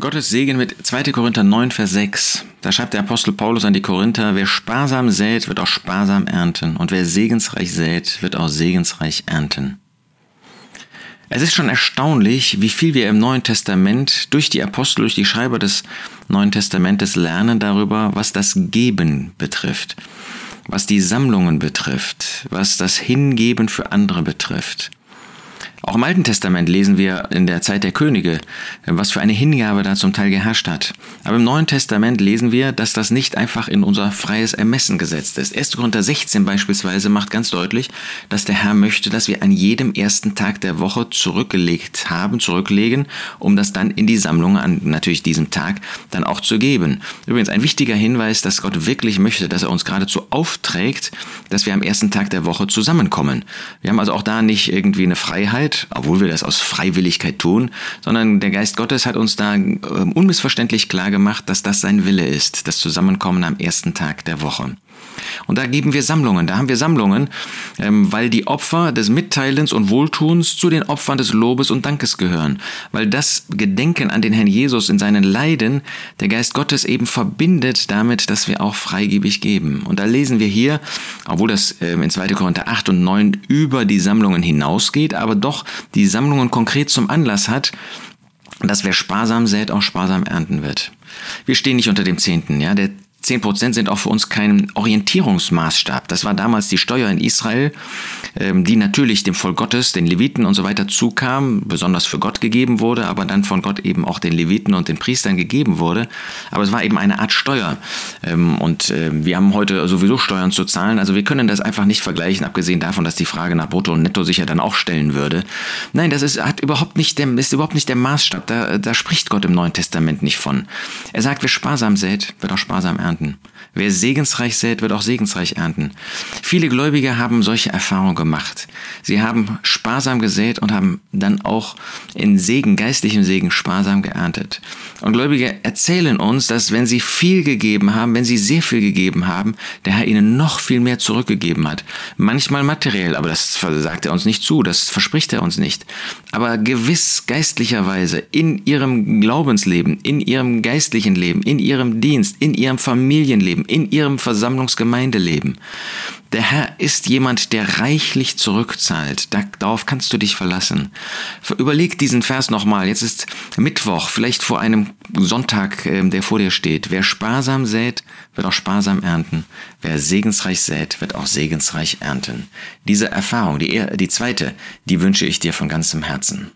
Gottes Segen mit 2. Korinther 9, Vers 6. Da schreibt der Apostel Paulus an die Korinther, wer sparsam sät, wird auch sparsam ernten, und wer segensreich sät, wird auch segensreich ernten. Es ist schon erstaunlich, wie viel wir im Neuen Testament durch die Apostel, durch die Schreiber des Neuen Testamentes lernen darüber, was das Geben betrifft, was die Sammlungen betrifft, was das Hingeben für andere betrifft. Auch im Alten Testament lesen wir in der Zeit der Könige, was für eine Hingabe da zum Teil geherrscht hat. Aber im Neuen Testament lesen wir, dass das nicht einfach in unser freies Ermessen gesetzt ist. 1. Korinther 16 beispielsweise macht ganz deutlich, dass der Herr möchte, dass wir an jedem ersten Tag der Woche zurückgelegt haben, zurücklegen, um das dann in die Sammlung an natürlich diesem Tag dann auch zu geben. Übrigens ein wichtiger Hinweis, dass Gott wirklich möchte, dass er uns geradezu aufträgt, dass wir am ersten Tag der Woche zusammenkommen. Wir haben also auch da nicht irgendwie eine Freiheit, obwohl wir das aus Freiwilligkeit tun, sondern der Geist Gottes hat uns da ähm, unmissverständlich klar gemacht, dass das sein Wille ist, das Zusammenkommen am ersten Tag der Woche. Und da geben wir Sammlungen, da haben wir Sammlungen, ähm, weil die Opfer des Mitteilens und Wohltuns zu den Opfern des Lobes und Dankes gehören, weil das Gedenken an den Herrn Jesus in seinen Leiden der Geist Gottes eben verbindet damit, dass wir auch freigebig geben. Und da lesen wir hier, obwohl das ähm, in 2. Korinther 8 und 9 über die Sammlungen hinausgeht, aber doch die Sammlungen konkret zum Anlass hat, dass wer sparsam sät, auch sparsam ernten wird. Wir stehen nicht unter dem Zehnten, ja. Der 10% sind auch für uns kein Orientierungsmaßstab. Das war damals die Steuer in Israel, ähm, die natürlich dem Volk Gottes, den Leviten und so weiter zukam, besonders für Gott gegeben wurde, aber dann von Gott eben auch den Leviten und den Priestern gegeben wurde. Aber es war eben eine Art Steuer. Ähm, und ähm, wir haben heute sowieso Steuern zu zahlen. Also wir können das einfach nicht vergleichen, abgesehen davon, dass die Frage nach Brutto und Netto sich ja dann auch stellen würde. Nein, das ist, hat überhaupt nicht der, ist überhaupt nicht der Maßstab. Da, da spricht Gott im Neuen Testament nicht von. Er sagt, wer sparsam sät, wird auch sparsam ernten ernten. Wer segensreich sät, wird auch segensreich ernten. Viele Gläubige haben solche Erfahrungen gemacht. Sie haben sparsam gesät und haben dann auch in Segen, geistlichem Segen, sparsam geerntet. Und Gläubige erzählen uns, dass wenn sie viel gegeben haben, wenn sie sehr viel gegeben haben, der Herr ihnen noch viel mehr zurückgegeben hat. Manchmal materiell, aber das sagt er uns nicht zu, das verspricht er uns nicht. Aber gewiss geistlicherweise in ihrem Glaubensleben, in ihrem geistlichen Leben, in ihrem Dienst, in ihrem Familienleben, in ihrem Versammlungsgemeindeleben. Der Herr ist jemand, der reichlich zurückzahlt. Darauf kannst du dich verlassen. Überleg diesen Vers nochmal. Jetzt ist Mittwoch, vielleicht vor einem Sonntag, ähm, der vor dir steht. Wer sparsam sät, wird auch sparsam ernten. Wer segensreich sät, wird auch segensreich ernten. Diese Erfahrung, die, die zweite, die wünsche ich dir von ganzem Herzen.